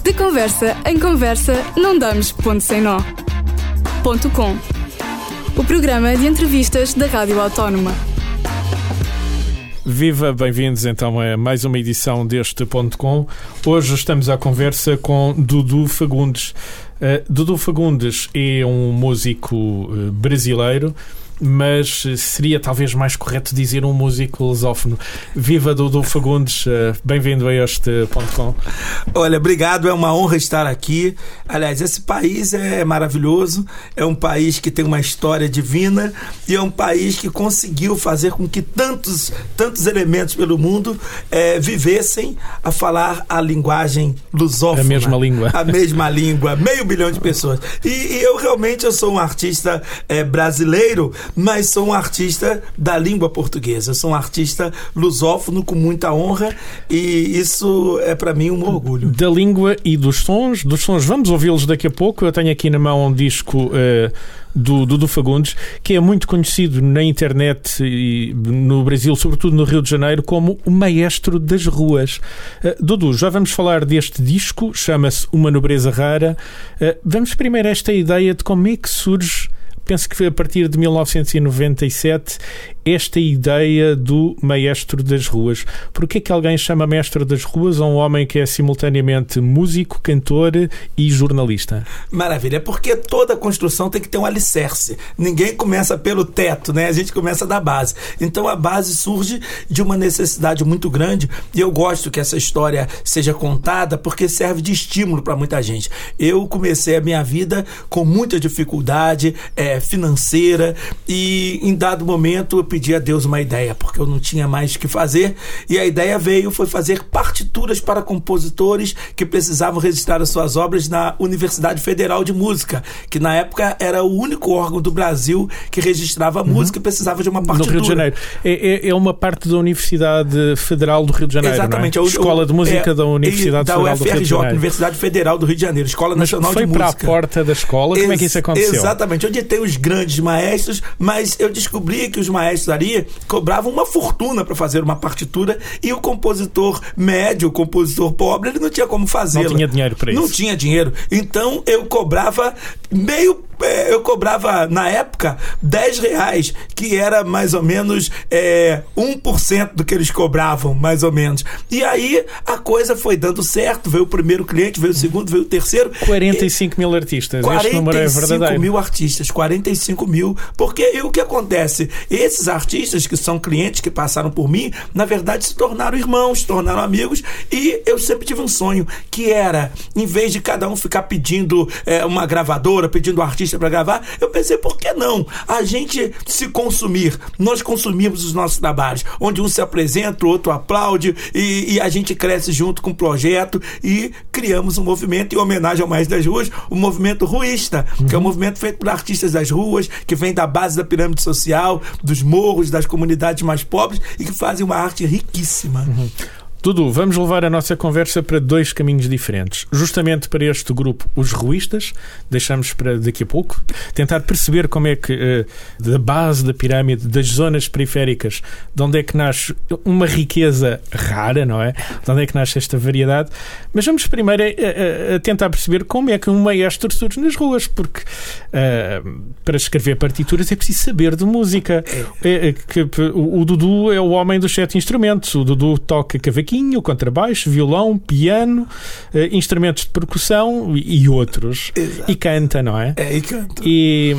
De conversa em conversa, não damos ponto sem nó. Ponto com. O programa de entrevistas da Rádio Autónoma. Viva, bem-vindos então a mais uma edição deste Ponto Com. Hoje estamos à conversa com Dudu Fagundes. Uh, Dudu Fagundes é um músico uh, brasileiro mas seria talvez mais correto dizer um músico lusófono. Viva Dudu Fagundes, eh, bem-vindo a este ponto com. Olha, obrigado, é uma honra estar aqui. Aliás, esse país é maravilhoso, é um país que tem uma história divina e é um país que conseguiu fazer com que tantos, tantos elementos pelo mundo é, vivessem a falar a linguagem lusófona. A mesma língua. A mesma língua, meio bilhão de pessoas. E, e eu realmente eu sou um artista é, brasileiro, mas sou um artista da língua portuguesa. Sou um artista lusófono com muita honra e isso é para mim um orgulho. Da língua e dos sons, dos sons, vamos ouvi-los daqui a pouco. Eu tenho aqui na mão um disco. Uh, do Dudu Fagundes, que é muito conhecido na internet e no Brasil, sobretudo no Rio de Janeiro, como o maestro das ruas. Uh, Dudu, já vamos falar deste disco, chama-se Uma Nobreza Rara. Uh, vamos primeiro a esta ideia de como é que surge penso que foi a partir de 1997 esta ideia do maestro das ruas. Por que é que alguém chama maestro das ruas a um homem que é simultaneamente músico, cantor e jornalista? Maravilha, porque toda construção tem que ter um alicerce. Ninguém começa pelo teto, né? A gente começa da base. Então a base surge de uma necessidade muito grande e eu gosto que essa história seja contada porque serve de estímulo para muita gente. Eu comecei a minha vida com muita dificuldade é, financeira e em dado momento pedi a Deus uma ideia, porque eu não tinha mais o que fazer. E a ideia veio foi fazer partituras para compositores que precisavam registrar as suas obras na Universidade Federal de Música, que na época era o único órgão do Brasil que registrava uhum. música e precisava de uma partitura. No Rio de Janeiro. É, é, é, uma parte da Universidade Federal do Rio de Janeiro. Exatamente. É? A Escola de Música é, da Universidade da Federal UFRJ, do Rio de Janeiro. Universidade Federal do Rio de Janeiro, Escola Mas Nacional de Música. Foi para a porta da escola? Como Ex é que isso aconteceu? Exatamente. Onde tem os grandes maestros, mas eu descobri que os maestros ali cobravam uma fortuna para fazer uma partitura e o compositor médio, o compositor pobre, ele não tinha como fazer. Não tinha dinheiro para isso. Não tinha dinheiro. Então eu cobrava meio eu cobrava na época 10 reais, que era mais ou menos é, 1% do que eles cobravam, mais ou menos. E aí a coisa foi dando certo, veio o primeiro cliente, veio o segundo, veio o terceiro. 45 e, mil artistas, 45 este número é verdadeiro. mil artistas, 45 mil, porque e o que acontece? Esses artistas que são clientes, que passaram por mim, na verdade se tornaram irmãos, se tornaram amigos, e eu sempre tive um sonho, que era, em vez de cada um ficar pedindo é, uma gravadora, pedindo um artista para gravar, eu pensei, por que não? A gente se consumir. Nós consumimos os nossos trabalhos, onde um se apresenta, o outro aplaude e, e a gente cresce junto com o projeto e criamos um movimento em homenagem ao Mais das Ruas, o movimento ruísta, uhum. que é um movimento feito por artistas das ruas, que vem da base da pirâmide social, dos morros, das comunidades mais pobres e que fazem uma arte riquíssima. Uhum. Dudu, vamos levar a nossa conversa para dois caminhos diferentes. Justamente para este grupo, os ruístas, deixamos para daqui a pouco, tentar perceber como é que, uh, da base da pirâmide, das zonas periféricas, de onde é que nasce uma riqueza rara, não é? De onde é que nasce esta variedade. Mas vamos primeiro a, a, a tentar perceber como é que um maestro surge nas ruas, porque uh, para escrever partituras é preciso saber de música. É. É, é, que, o, o Dudu é o homem dos sete instrumentos. O Dudu toca cavaquinho cavaquinho, contrabaixo, violão, piano, uh, instrumentos de percussão e, e outros. Exato. E canta, não é? É, e canta. E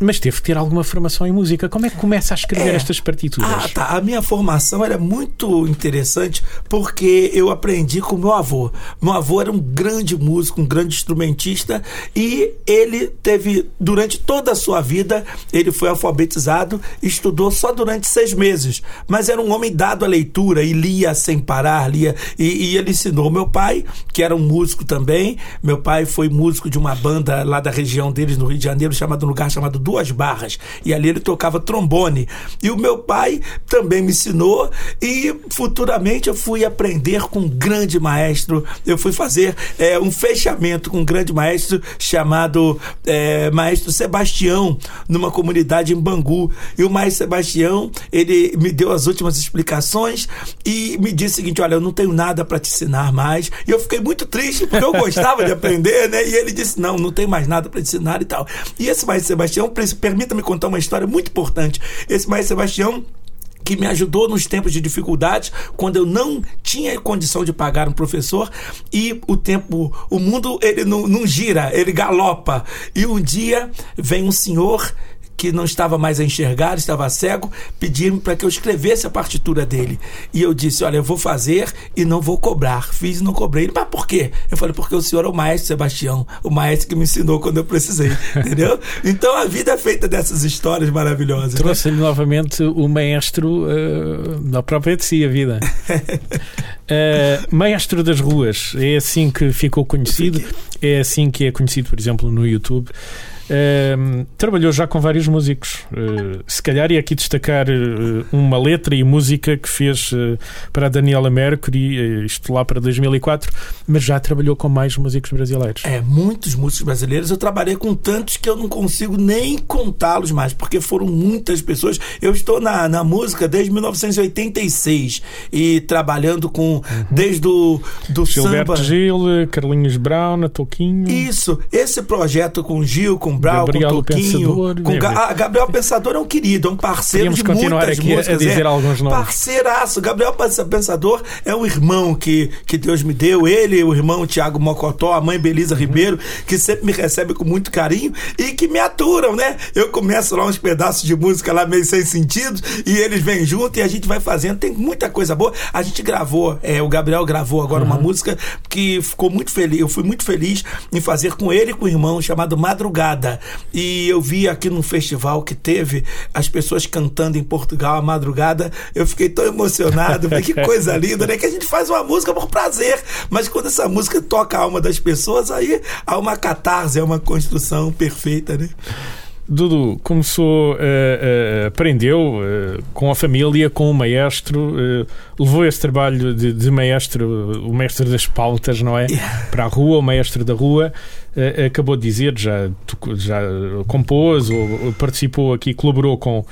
mas teve que ter alguma formação em música. Como é que começa a escrever é. estas partituras? Ah, tá. A minha formação era muito interessante porque eu aprendi com meu avô. Meu avô era um grande músico, um grande instrumentista e ele teve, durante toda a sua vida, ele foi alfabetizado e estudou só durante seis meses. Mas era um homem dado à leitura e lia sem parar, lia. E, e ele ensinou meu pai, que era um músico também. Meu pai foi músico de uma banda lá da região deles, no Rio de Janeiro, chamado um lugar chamado duas barras. E ali ele tocava trombone. E o meu pai também me ensinou e futuramente eu fui aprender com um grande maestro. Eu fui fazer é, um fechamento com um grande maestro chamado é, Maestro Sebastião, numa comunidade em Bangu. E o Maestro Sebastião, ele me deu as últimas explicações e me disse o seguinte: olha, eu não tenho nada para te ensinar mais. E eu fiquei muito triste porque eu gostava de aprender, né? E ele disse: não, não tem mais nada para ensinar e tal. E esse Maestro Sebastião, permita-me contar uma história muito importante. Esse Maestro Sebastião que me ajudou nos tempos de dificuldade, quando eu não tinha condição de pagar um professor e o tempo, o mundo ele não, não gira, ele galopa. E um dia vem um senhor que não estava mais a enxergar, estava cego, pediram para que eu escrevesse a partitura dele. E eu disse: Olha, eu vou fazer e não vou cobrar. Fiz e não cobrei. Ele, mas por quê? Eu falei: Porque o senhor é o maestro Sebastião, o maestro que me ensinou quando eu precisei. Entendeu? Então a vida é feita dessas histórias maravilhosas. Trouxe-lhe né? novamente o maestro uh, da própria de si, a vida. uh, maestro das ruas, é assim que ficou conhecido, é assim que é conhecido, por exemplo, no YouTube. Uh, trabalhou já com vários músicos. Uh, se calhar ia aqui destacar uh, uma letra e música que fez eh, para a Daniela Mercury, isto lá para 2004, mas já trabalhou com mais músicos brasileiros. É, muitos músicos brasileiros. Eu trabalhei com tantos que eu não consigo nem contá-los mais, porque foram muitas pessoas. Eu estou na, na música desde 1986 e trabalhando com uhum. desde o do Gilberto samba. Gil, Carlinhos Brown, Toquinho. Isso, esse projeto com Gil, com com Brau, Gabriel com Toquinho. Com Ga ah, Gabriel Pensador é um querido, é um parceiro Podíamos de muitas aqui músicas. A dizer é, alguns nomes. Parceiraço. Gabriel Pensador é um irmão que, que Deus me deu. Ele, o irmão Tiago Mocotó, a mãe Belisa uhum. Ribeiro, que sempre me recebe com muito carinho e que me aturam, né? Eu começo lá uns pedaços de música lá meio sem sentido e eles vêm junto e a gente vai fazendo. Tem muita coisa boa. A gente gravou, é, o Gabriel gravou agora uhum. uma música que ficou muito feliz. Eu fui muito feliz em fazer com ele e com o irmão chamado Madrugada madrugada. E eu vi aqui no festival que teve as pessoas cantando em Portugal à madrugada. Eu fiquei tão emocionado. que coisa linda, né? Que a gente faz uma música por prazer. Mas quando essa música toca a alma das pessoas, aí há uma catarse, é uma construção perfeita, né? Dudu começou, uh, uh, aprendeu uh, com a família, com o maestro, levou esse trabalho de, de, maestro, o mestre das pautas, não é? Para a rua, o maestro da rua. Acabou de dizer, já, já compôs ou participou aqui, colaborou com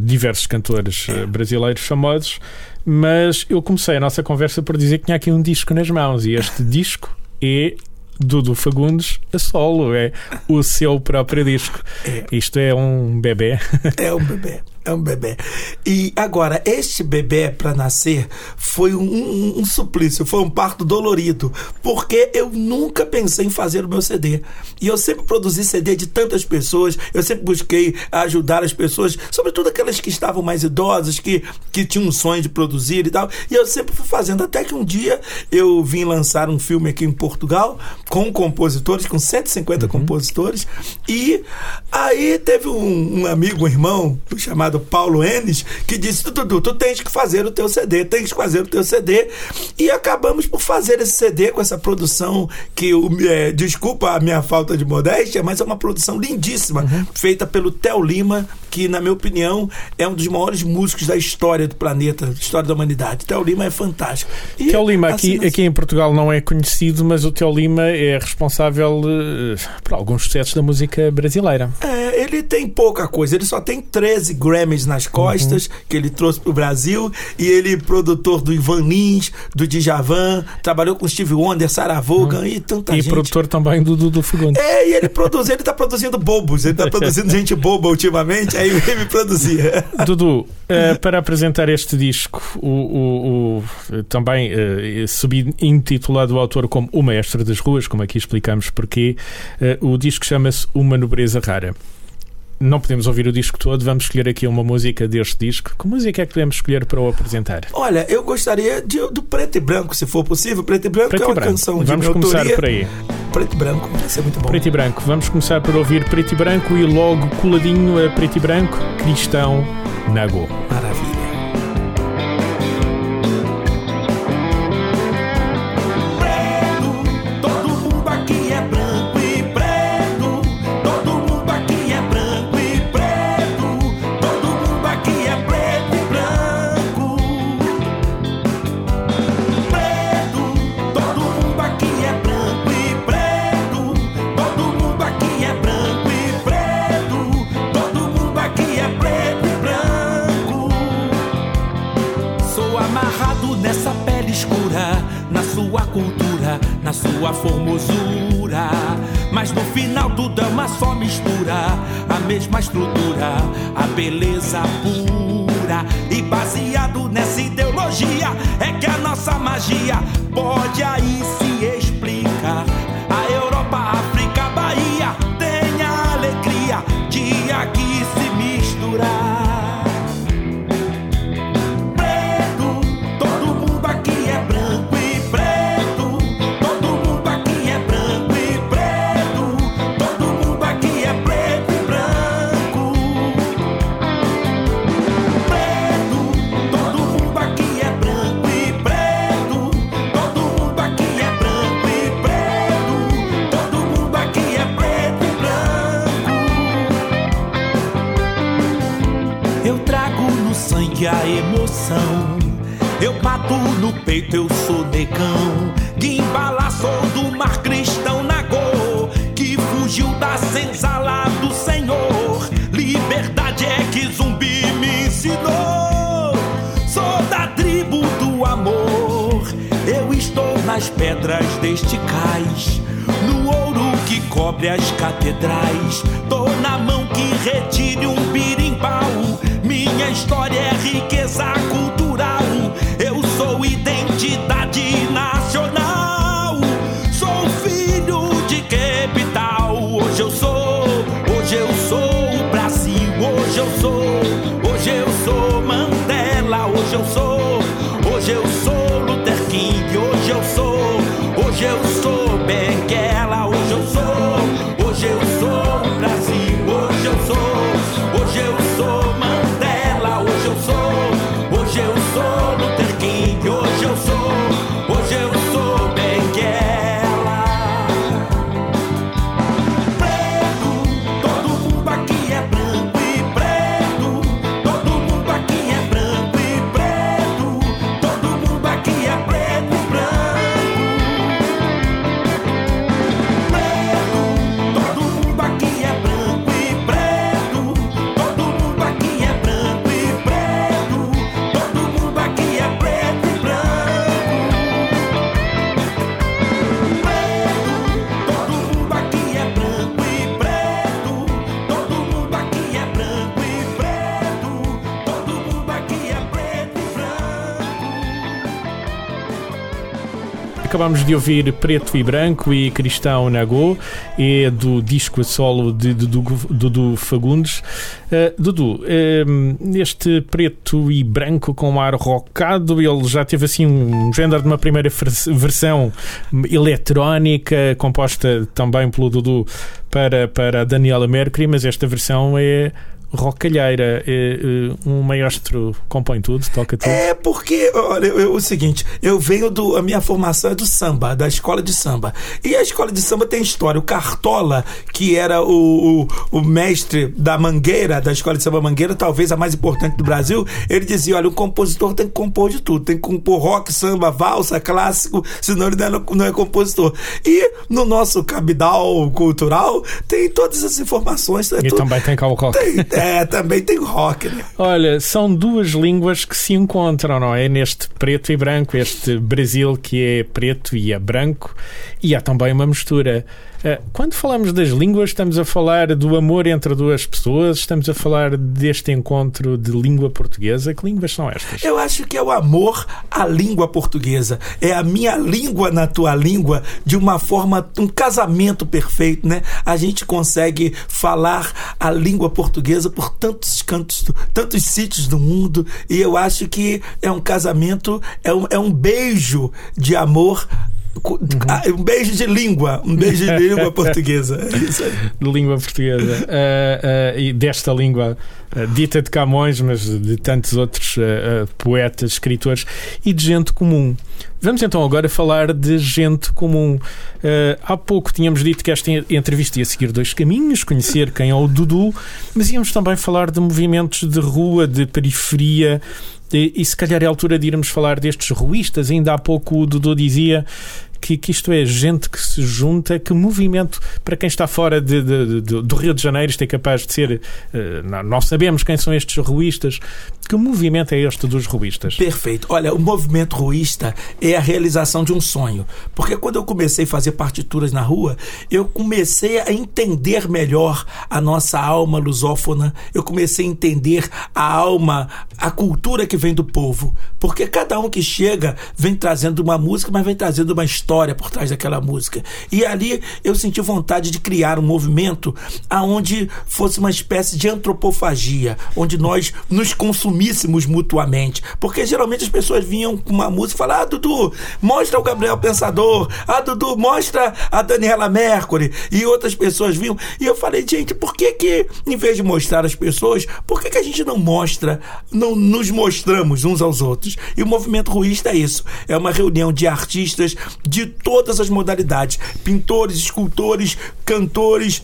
diversos cantores brasileiros famosos. Mas eu comecei a nossa conversa por dizer que tinha aqui um disco nas mãos e este disco é Dudu Fagundes a solo, é o seu próprio disco. É. Isto é um bebê. É um bebê é um bebê. E agora, este bebê para nascer foi um, um, um, suplício, foi um parto dolorido, porque eu nunca pensei em fazer o meu CD. E eu sempre produzi CD de tantas pessoas, eu sempre busquei ajudar as pessoas, sobretudo aquelas que estavam mais idosas, que, que tinham um sonho de produzir e tal. E eu sempre fui fazendo, até que um dia eu vim lançar um filme aqui em Portugal com compositores, com 150 uhum. compositores, e aí teve um, um amigo, um irmão, chamado chamado Paulo Enes, que disse: Dudu, tu tens que fazer o teu CD, tens que fazer o teu CD. E acabamos por fazer esse CD com essa produção que, é, desculpa a minha falta de modéstia, mas é uma produção lindíssima, uhum. feita pelo Theo Lima, que, na minha opinião, é um dos maiores músicos da história do planeta, história da humanidade. Theo Lima é fantástico. E Theo Lima, aqui, assim, aqui em Portugal não é conhecido, mas o Theo Lima é responsável uh, por alguns sucessos da música brasileira. É, ele tem pouca coisa, ele só tem 13 Grammy Grammys nas costas, uhum. que ele trouxe para o Brasil. E ele, produtor do Ivan Lins, do Djavan, trabalhou com Steve Wonder, Sarah Vaughan uhum. e tanta e gente. E produtor também do Dudu Fagundes. É, e ele produz, ele está produzindo bobos, ele está produzindo gente boba ultimamente, aí ele me produzia. Dudu, uh, para apresentar este disco, o, o, o também uh, subintitulado o autor como O Maestro das Ruas, como aqui explicamos porquê, uh, o disco chama-se Uma Nobreza Rara não podemos ouvir o disco todo, vamos escolher aqui uma música deste disco. Que música é que podemos escolher para o apresentar? Olha, eu gostaria de, do Preto e Branco, se for possível. Preto e Branco Preto é uma branco. canção de Vamos começar autoria. por aí. Preto e Branco, vai ser muito bom. Preto e Branco, vamos começar por ouvir Preto e Branco e logo coladinho a Preto e Branco, Cristão Nagô. Maravilha. Baseado nessa ideologia, é que a nossa magia pode aí se eu sou negão. Que embala, sou do mar cristão Nagô. Que fugiu da senzala do Senhor. Liberdade é que zumbi me ensinou. Sou da tribo do amor. Eu estou nas pedras deste cais. No ouro que cobre as catedrais. Tô na mão que retire um birimbau. Minha história é riqueza cultural. Hoje branco. Acabamos de ouvir Preto e Branco e Cristão Nagô, é do disco a solo de Dudu, Dudu Fagundes. Uh, Dudu, eh, este preto e branco com ar rockado, ele já teve assim um género de uma primeira vers- versão eletrónica, composta também pelo Dudu para, para a Daniela Mercury, mas esta versão é rocalheira. É, eh, um maestro compõe tudo, toca tudo. É porque, olha, eu- eu- o seguinte, eu venho do. A minha formação é do samba, da escola de samba. E a escola de samba tem história. O Cartola, que era o, o, o mestre da Mangueira, da escola de samba Mangueira, talvez a mais importante do Brasil, ele dizia: olha, o compositor tem que compor de tudo. Tem que compor rock, samba, valsa, clássico, senão ele não é, não é compositor. E no nosso cabidal cultural tem todas as informações. É E tudo- também tem rock. tem- é, também tem rock, né? Olha, são duas línguas que se encontram, não é? Neste preto e branco, este Brasil que é preto e é branco, e há também uma mistura. Eh, Quando falamos das línguas, estamos a falar do amor entre duas pessoas, estamos a falar deste encontro de língua portuguesa. Que línguas são estas? Eu acho que é o amor à língua portuguesa. É a minha língua na tua língua de uma forma, um casamento perfeito, né? A gente consegue falar a língua portuguesa por tantos cantos, tantos sítios do mundo. E eu acho que é um casamento, é um, é um beijo de amor. Ah, Um beijo de língua, um beijo de língua portuguesa. É de língua portuguesa Eh, eh, e desta língua eh, dita de Camões, mas de tantos outros poetas, escritores e de gente comum. Vamos então agora falar de gente comum. Há pouco tínhamos dito que esta en- entrevista ia seguir dois caminhos, conhecer quem é o Dudu, mas íamos também falar de movimentos de rua, de periferia. E, se calhar é a altura de irmos falar destes ruístas. Ainda há pouco o Dudu dizia que, que isto é gente que se junta, que movimento, para quem está fora de, de, de, do Rio de Janeiro, isto é capaz de ser. Uh, nós sabemos quem são estes ruístas. Que movimento é este dos ruístas? Perfeito. Olha, o movimento ruísta é a realização de um sonho. Porque quando eu comecei a fazer partituras na rua, eu comecei a entender melhor a nossa alma lusófona, eu comecei a entender a alma, a cultura que vem do povo. Porque cada um que chega vem trazendo uma música, mas vem trazendo uma história por trás daquela música. E ali eu senti vontade de criar um movimento aonde fosse uma espécie de antropofagia, onde nós nos consumíssemos mutuamente. Porque geralmente as pessoas vinham com uma música e falavam: Ah, Dudu, mostra o Gabriel Pensador, ah, Dudu, mostra a Daniela Mercury. E outras pessoas vinham. E eu falei, gente, por que que, em vez de mostrar as pessoas, por que que a gente não mostra, não nos mostramos uns aos outros? E o movimento ruísta é isso. É uma reunião de artistas de todas as modalidades: pintores, escultores, cantores,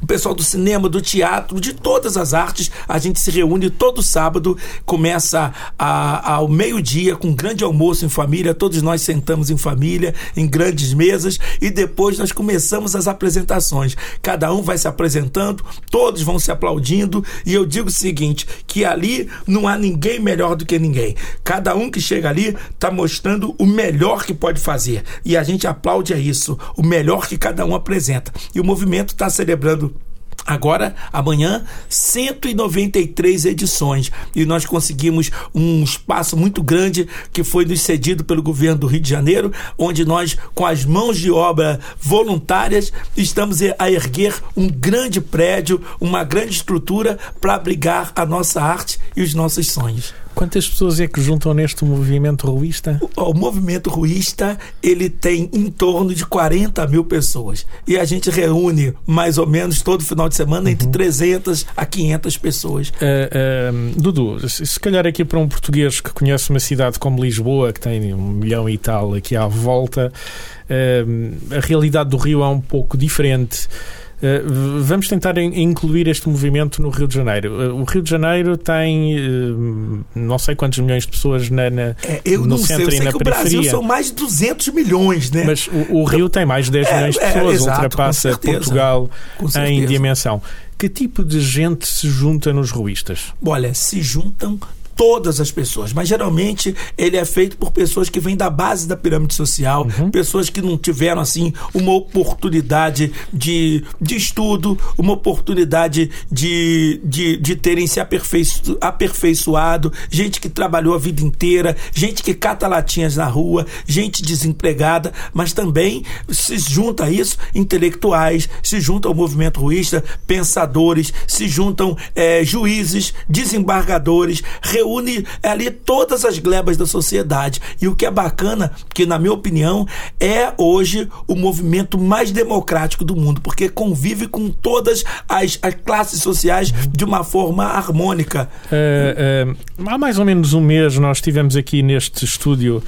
o pessoal do cinema, do teatro, de todas as artes. A gente se reúne todo sábado, começa a, ao meio-dia com um grande almoço em família. Todos nós sentamos em família, em grandes mesas, e depois nós começamos as apresentações. Cada um vai se apresentando, todos vão se aplaudindo, e eu digo o seguinte: que ali não há ninguém melhor do que ninguém. Cada um que chega ali está mostrando o melhor que pode fazer. E a gente aplaude a isso, o melhor que cada um apresenta. E o movimento está celebrando Agora, amanhã, 193 edições. E nós conseguimos um espaço muito grande que foi nos cedido pelo governo do Rio de Janeiro, onde nós, com as mãos de obra voluntárias, estamos a erguer um grande prédio, uma grande estrutura para abrigar a nossa arte e os nossos sonhos. Quantas pessoas é que juntam neste movimento ruísta? O, o, movimento ruísta ele tem em torno de 40 mil pessoas. E a gente reúne mais ou menos todo final de semana uhum. entre 300 a 500 pessoas. Uh, uh, Dudu, se calhar aqui para um português que conhece uma cidade como Lisboa, que tem um milhão e tal aqui à volta, uh, a realidade do Rio é um pouco diferente. Eh, vamos tentar incluir este movimento no Rio de Janeiro. Eh, o Rio de Janeiro tem eh, não sei quantos milhões de pessoas na, na é, eu no centro sei, eu sei e na que periferia. O Brasil são mais de 200 milhões, né? Mas o, o Rio tem mais de 10 é, milhões de é, pessoas, é, exato, ultrapassa Portugal em dimensão. Que tipo de gente se junta nos ruístas? Olha, se juntam todas as pessoas, mas geralmente ele é feito por pessoas que vêm da base da pirâmide social, uhum. pessoas que não tiveram assim uma oportunidade de, de estudo, uma oportunidade de, de, de terem se aperfeiço, aperfeiçoado, gente que trabalhou a vida inteira, gente que cata latinhas na rua, gente desempregada, mas também se junta a isso intelectuais, se junta ao movimento ruísta, pensadores, se juntam é, juízes, desembargadores, reuniões une ali todas as glebas da sociedade. E o que é bacana, que na minha opinião é hoje o movimento mais democrático do mundo, porque convive com todas as, as classes sociais de uma forma harmônica. É, é, há mais ou menos um mês nós tivemos aqui neste estúdio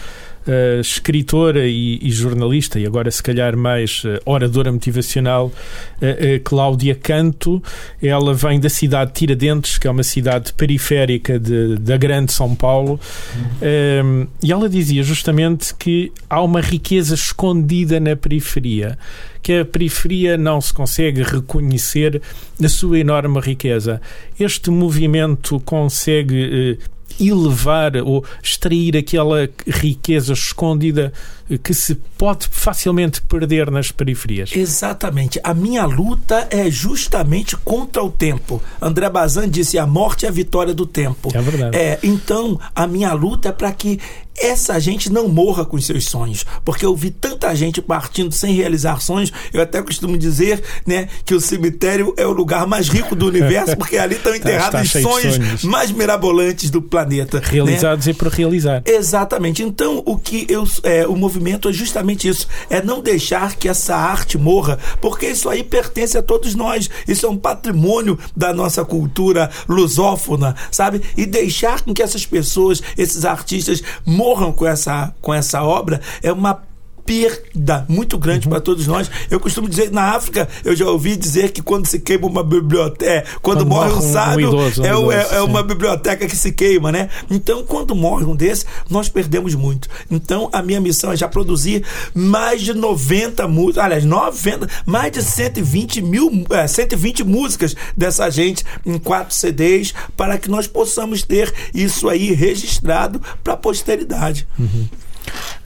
uh, escritora e, e, jornalista, e agora se calhar mais uh, oradora motivacional, uh, Cláudia Canto. Ela vem da cidade de Tiradentes, que é uma cidade periférica de, da grande São Paulo, uhum. e ela dizia justamente que há uma riqueza escondida na periferia que a periferia não se consegue reconhecer a sua enorme riqueza. Este movimento consegue elevar ou extrair aquela riqueza escondida que se pode facilmente perder nas periferias. Exatamente. A minha luta é justamente contra o tempo. André Bazin disse: a morte é a vitória do tempo. É verdade. É, então, a minha luta é para que essa gente não morra com os seus sonhos, porque eu vi tanta gente partindo sem realizar sonhos. Eu até costumo dizer, né, que o cemitério é o lugar mais rico do universo, porque ali estão tá, enterrados os sonhos, sonhos, mais mirabolantes do planeta, né? realizados né? e por realizar. Exatamente. Então, o que eu, é, o movimento é justamente isso, é não deixar que essa arte morra, porque isso aí pertence a todos nós. Isso é um patrimônio da nossa cultura lusófona, sabe? E deixar com que essas pessoas, esses artistas morram com essa, com essa obra é uma perda muito grande para todos nós. Eu costumo dizer na África, eu já ouvi dizer que quando se queima uma biblioteca, quando, quando morre um sábio, um idoso, um é, idoso, é, é uma biblioteca que se queima, né? Então, quando morre um desses, nós perdemos muito. Então, a minha missão é já produzir mais de 90 músicas, aliás, 90, mais de 120 mil, é, 120 músicas dessa gente em quatro CDs, para que nós possamos ter isso aí registrado para a posteridade. Uhum.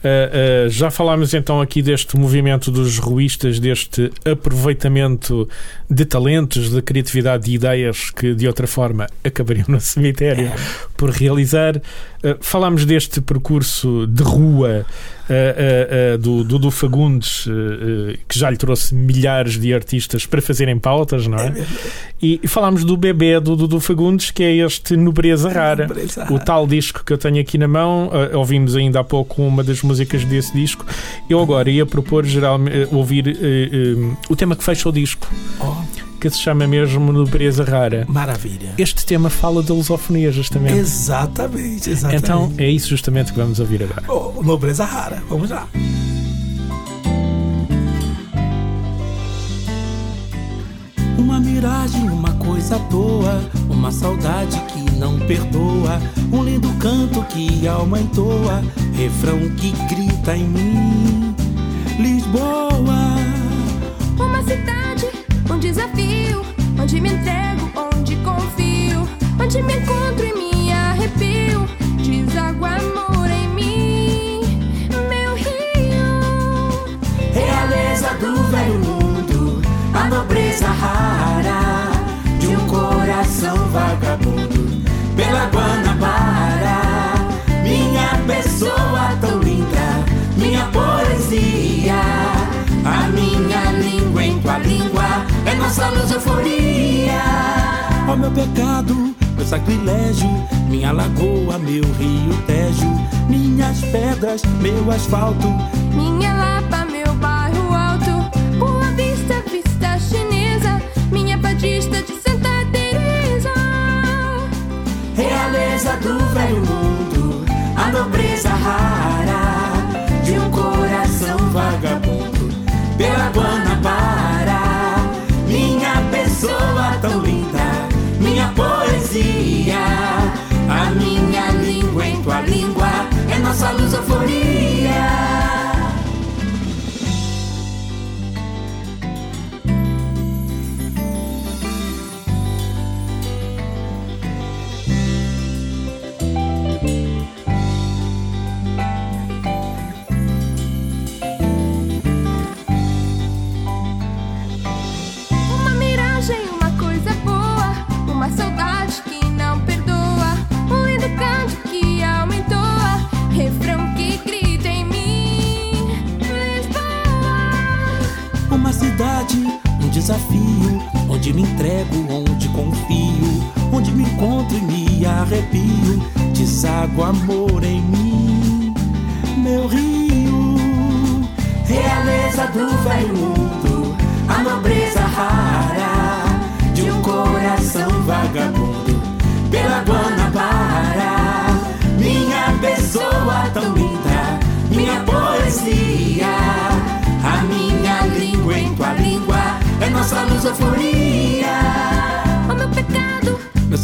Uh, uh, já falámos então aqui deste movimento dos ruístas, deste aproveitamento de talentos, de criatividade e ideias que de outra forma acabariam no cemitério por realizar. Uh, falámos deste percurso de rua do Dudu Fagundes, que já lhe trouxe milhares de artistas para fazerem pautas, não é? é e, e falámos do bebê do Dudu Fagundes, que é este Nobreza Rara, Nobreza Rara. o tal disco que eu tenho aqui na mão. ouvimos ainda há pouco uma das músicas desse disco. Eu agora ia propor geralmente ouvir uh, uh, o tema que fecha o disco. Oh que se chama mesmo Nobreza Rara. Maravilha. Este tema fala da lusofonia, justamente. Exatamente, exatamente. Então é isso justamente que vamos ouvir agora. Oh, nobreza Rara, vamos lá. Uma miragem, uma coisa à toa, uma saudade que não perdoa, um lindo canto que alma entoa, refrão que grita em mim. Lisboa, uma cidade, um desafio, onde me entrego, onde confio, onde me encontro e me arrepio, deságua nobreza rara de um coração vagabundo pela Guanabara. Minha pessoa tão linda, minha poesia. A minha língua em tua língua é nossa lusofonia. Ó oh, meu pecado, meu sacrilégio, minha lagoa, meu rio Tejo, minhas pedras, meu asfalto, realeza do velho mundo, a nobreza rara de um coração vagabundo pela Guanabara. Minha pessoa tão linda, minha poesia, a minha língua em tua língua é nossa lusofonia.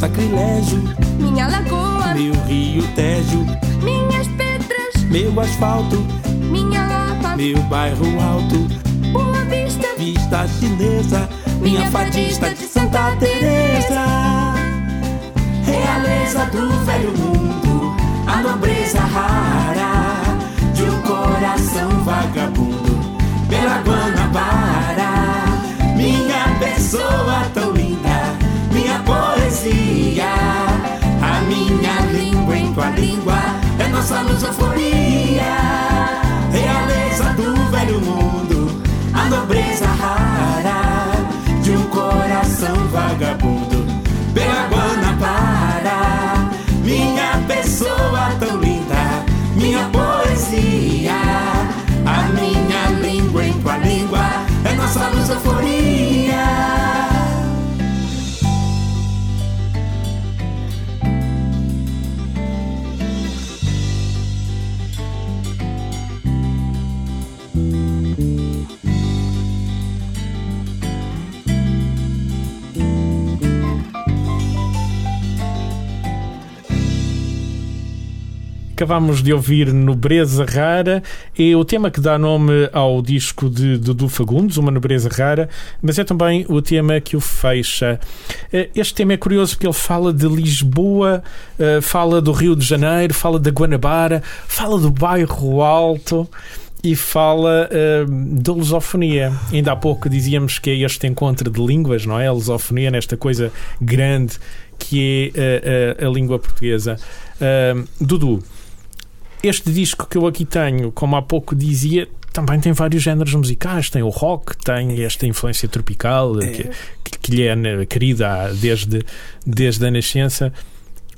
Sacrilégio, minha lagoa, meu rio Tejo, minhas pedras, meu asfalto, minha lapa, meu bairro alto, Boa Vista, vista chinesa, minha, minha fadista de Santa Teresa. Realeza do velho mundo, a nobreza rara de um coração vagabundo. Pela Guanabara minha pessoa tão poesia, a minha língua em tua língua é nossa lusofonia, realeza do velho mundo, a nobreza rara de um coração vagabundo. Pela Guanabara, minha pessoa tão linda, minha poesia, a minha língua em tua língua é nossa lusofonia. Acabámos de ouvir Nobreza Rara, é o tema que dá nome ao disco de Dudu Fagundes, Uma Nobreza Rara, mas é também o tema que o fecha. Eh, Este tema é curioso porque ele fala de Lisboa, eh, fala do Rio de Janeiro, fala da Guanabara, fala do bairro Alto e fala uh, da lusofonia. Ainda há pouco dizíamos que é este encontro de línguas, não é? A lusofonia nesta coisa grande que é a língua portuguesa. Dudu, este disco que eu aqui tenho, como há pouco dizia, também tem vários géneros musicais. Tem o rock, tem esta influência tropical É. que, que lhe é né, querida desde, desde a nascença.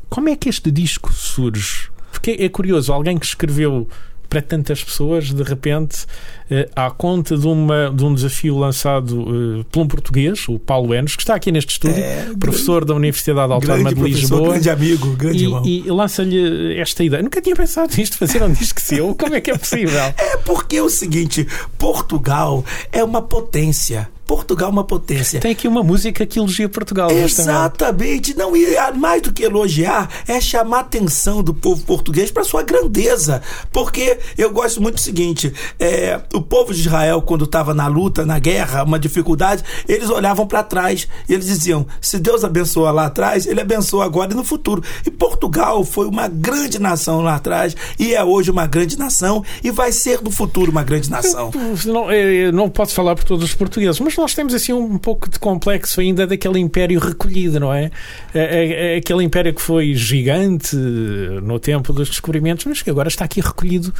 Como é que este disco surge? Porque é curioso, alguém que escreveu para tantas pessoas, de repente, eh, à conta de, uma, de um desafio lançado eh, por um português, o Paulo Enes, que está aqui neste estúdio, É, professor da Universidade Autónoma grande de Lisboa. grande amigo, grande irmão. E, e lança-lhe esta ideia. Nunca tinha pensado nisto, fazer um disco seu. Como é que é possível? É porque é o seguinte: Portugal é uma potência. Portugal é uma potência. Tem aqui uma música que elogia Portugal. justamente. Exatamente. Não, e ah, mais do que elogiar, é chamar a atenção do povo português para sua grandeza. Porque eu gosto muito do seguinte: é, o povo de Israel, quando estava na luta, na guerra, uma dificuldade, eles olhavam para trás e eles diziam: se Deus abençoa lá atrás, ele abençoa agora e no futuro. E Portugal foi uma grande nação lá atrás e é hoje uma grande nação e vai ser no futuro uma grande nação. Não, eh, não posso falar por todos os portugueses, mas nós temos assim um pouco de complexo ainda daquele império recolhido, não é? É- Aquele império que foi gigante no tempo dos descobrimentos, mas que agora está aqui recolhido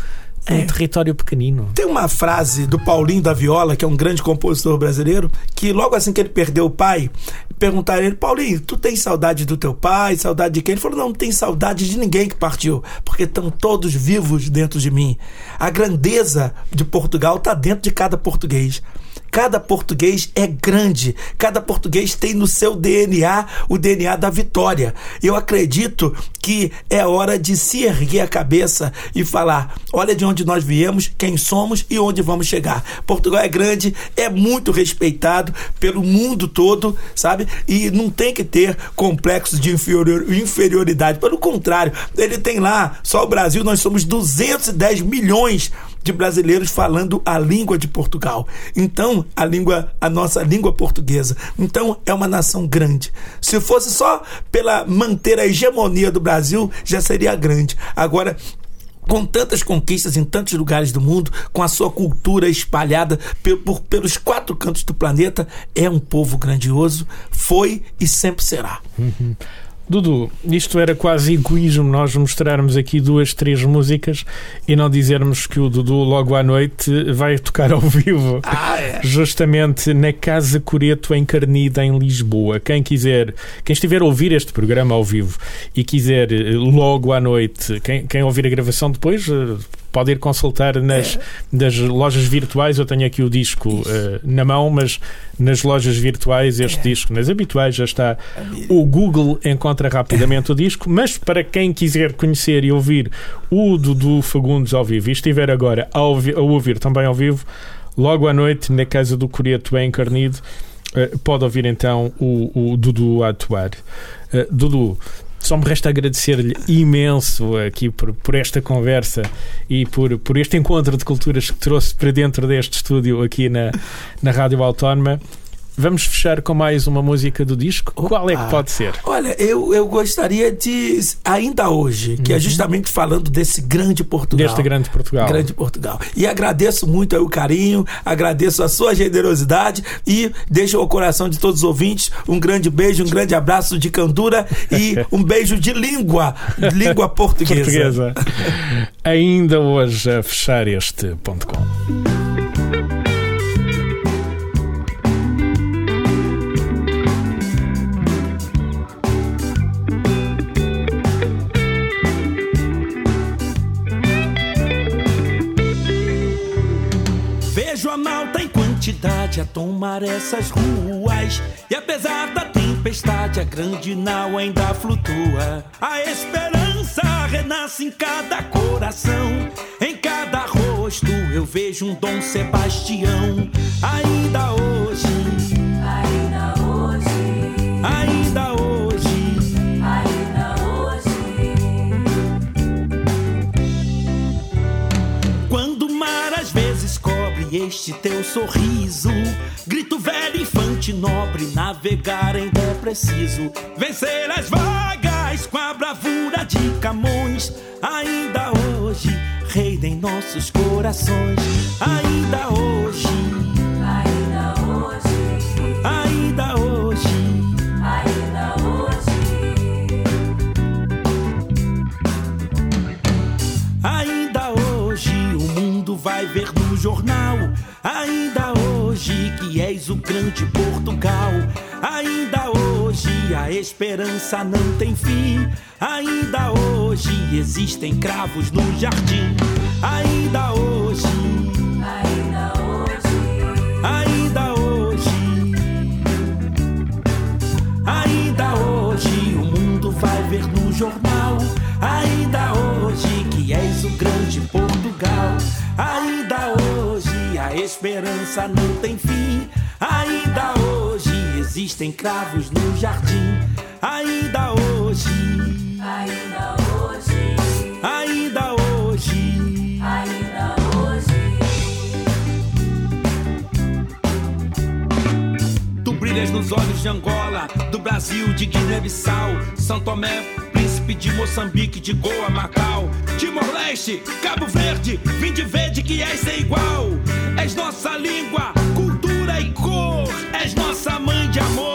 É. território pequenino. Tem uma frase do Paulinho da Viola, que é um grande compositor brasileiro, que logo assim que ele perdeu o pai, perguntaram a ele, Paulinho, tu tem saudade do teu pai, saudade de quem? Ele falou, não, não tem saudade de ninguém que partiu, porque estão todos vivos dentro de mim. A grandeza de Portugal está dentro de cada português. Cada português é grande. Cada português tem no seu DNA o DNA da vitória. Eu acredito que é hora de se erguer a cabeça e falar: olha de onde nós viemos, quem somos e onde vamos chegar. Portugal é grande, é muito respeitado pelo mundo todo, sabe? E não tem que ter complexos de inferior- inferioridade. Pelo contrário, ele tem lá, só o Brasil, nós somos 210 milhões de brasileiros falando a língua de Portugal. Então, a língua, a nossa língua portuguesa. Então, é uma nação grande. Se fosse só pela manter a hegemonia do Brasil, já seria grande. Agora, com tantas conquistas em tantos lugares do mundo, com a sua cultura espalhada pe- por- pelos quatro cantos do planeta, é um povo grandioso, foi e sempre será. Dudu, isto era quase egoísmo nós mostrarmos aqui duas, três músicas e não dizermos que o Dudu logo à noite vai tocar ao vivo. Ah, é. Justamente na Casa Coreto em Carnida, em Lisboa. Quem quiser, quem estiver a ouvir este programa ao vivo e quiser eh, logo à noite, quem, quem ouvir a gravação depois, eh, pode ir consultar nas, nas lojas virtuais. Eu tenho aqui o disco eh, na mão, mas nas lojas virtuais, este disco, nas habituais, já está. O Google encontra rapidamente o disco, mas para quem quiser conhecer e ouvir o Dudu Fagundes ao vivo e estiver agora a ouvir, a ouvir também ao vivo, logo à noite, na casa do Coreto em Carnido, eh, pode ouvir então o, o Dudu a atuar. Eh, Dudu, só me resta agradecer-lhe imenso aqui por, por esta conversa e por, por este encontro de culturas que trouxe para dentro deste estúdio aqui na, na Rádio Autónoma. Vamos fechar com mais uma música do disco. Qual é que Opa. pode ser? Olha, eu, eu gostaria de, ainda hoje, que é justamente falando desse grande Portugal. Deste grande Portugal. Grande Portugal. E agradeço muito o carinho, agradeço a sua generosidade e deixo ao coração de todos os ouvintes um grande beijo, um grande abraço de candura e um beijo de língua, língua portuguesa. Portuguesa. Ainda hoje a fechar este ponto com. tomar essas ruas. E apesar da tempestade, a grande nau ainda flutua. A esperança renasce em cada coração, em cada rosto eu vejo um Dom Sebastião. Ainda hoje, ainda hoje, ainda hoje. Quando o mar às vezes cobre este teu sorriso. Nobre, navegar ainda é preciso. Vencer as vagas com a bravura de Camões. Ainda hoje, rei em nossos corações. Ainda hoje, Ainda hoje, ainda hoje. ainda hoje. Ainda hoje o mundo vai ver no jornal. Ainda hoje que és o grande Portugal. Ainda hoje a esperança não tem fim. Ainda hoje existem cravos no jardim. Ainda hoje, Ainda hoje, ainda hoje. Ainda hoje o mundo vai ver no jornal. Ainda hoje que és o grande Portugal. Ainda hoje a esperança não tem fim. Ainda hoje existem cravos no jardim. Ainda hoje, ainda hoje, ainda hoje. ainda hoje. Tu brilhas nos olhos de Angola, do Brasil, de Guiné-Bissau, São Tomé, Príncipe de Moçambique, de Goa, Macau, Timor-Leste, Cabo Verde, vim de verde que és sem igual. És nossa língua, és nossa mãe de amor,